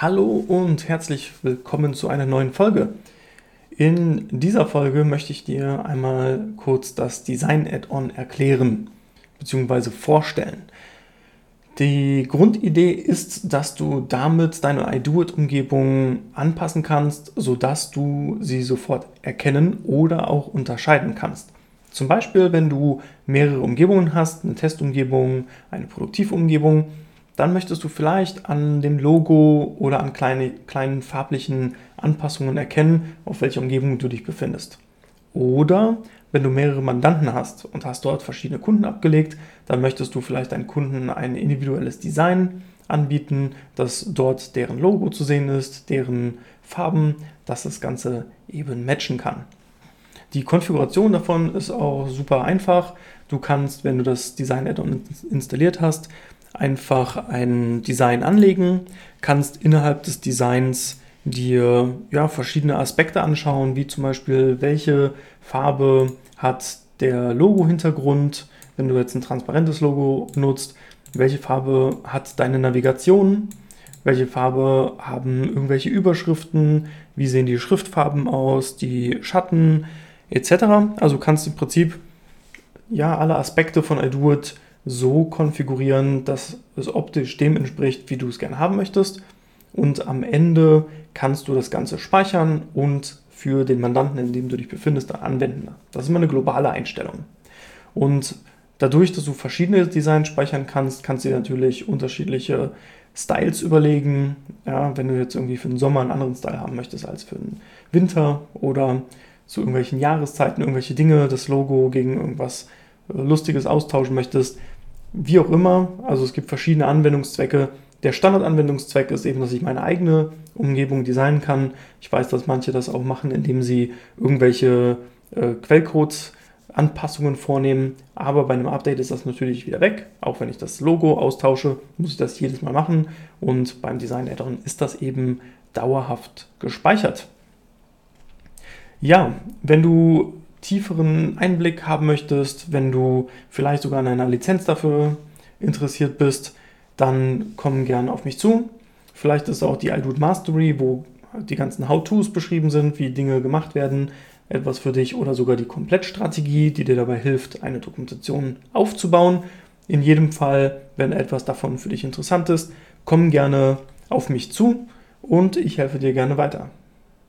Hallo und herzlich willkommen zu einer neuen Folge. In dieser Folge möchte ich dir einmal kurz das Design-Add-on erklären bzw. vorstellen. Die Grundidee ist, dass du damit deine iDoIt-Umgebung anpassen kannst, sodass du sie sofort erkennen oder auch unterscheiden kannst. Zum Beispiel, wenn du mehrere Umgebungen hast, eine Testumgebung, eine Produktivumgebung, dann möchtest du vielleicht an dem Logo oder an kleine, kleinen farblichen Anpassungen erkennen, auf welcher Umgebung du dich befindest. Oder wenn du mehrere Mandanten hast und hast dort verschiedene Kunden abgelegt, dann möchtest du vielleicht deinen Kunden ein individuelles Design anbieten, dass dort deren Logo zu sehen ist, deren Farben, dass das Ganze eben matchen kann. Die Konfiguration davon ist auch super einfach. Du kannst, wenn du das Design-Add-on installiert hast, einfach ein Design anlegen, kannst innerhalb des Designs dir ja, verschiedene Aspekte anschauen, wie zum Beispiel, welche Farbe hat der Logo-Hintergrund, wenn du jetzt ein transparentes Logo nutzt, welche Farbe hat deine Navigation, welche Farbe haben irgendwelche Überschriften, wie sehen die Schriftfarben aus, die Schatten etc. Also kannst du im Prinzip ja alle Aspekte von iDoIt so konfigurieren, dass es optisch dem entspricht, wie du es gerne haben möchtest. Und am Ende kannst du das Ganze speichern und für den Mandanten, in dem du dich befindest, anwenden. Das ist immer eine globale Einstellung. Und dadurch, dass du verschiedene Designs speichern kannst, kannst du dir natürlich unterschiedliche Styles überlegen. Ja, wenn du jetzt irgendwie für den Sommer einen anderen Style haben möchtest als für den Winter oder zu irgendwelchen Jahreszeiten irgendwelche Dinge, das Logo gegen irgendwas Lustiges austauschen möchtest, wie auch immer. Also es gibt verschiedene Anwendungszwecke. Der Standardanwendungszweck ist eben, dass ich meine eigene Umgebung designen kann. Ich weiß, dass manche das auch machen, indem sie irgendwelche äh, Quellcodes Anpassungen vornehmen, aber bei einem Update ist das natürlich wieder weg. Auch wenn ich das Logo austausche, muss ich das jedes Mal machen und beim Design Add-on ist das eben dauerhaft gespeichert. Ja, wenn du tieferen Einblick haben möchtest, wenn du vielleicht sogar an einer Lizenz dafür interessiert bist, dann komm gerne auf mich zu. Vielleicht ist auch die iDoIt Mastery, wo die ganzen How-Tos beschrieben sind, wie Dinge gemacht werden, etwas für dich oder sogar die Komplettstrategie, die dir dabei hilft, eine Dokumentation aufzubauen. In jedem Fall, wenn etwas davon für dich interessant ist, komm gerne auf mich zu und ich helfe dir gerne weiter.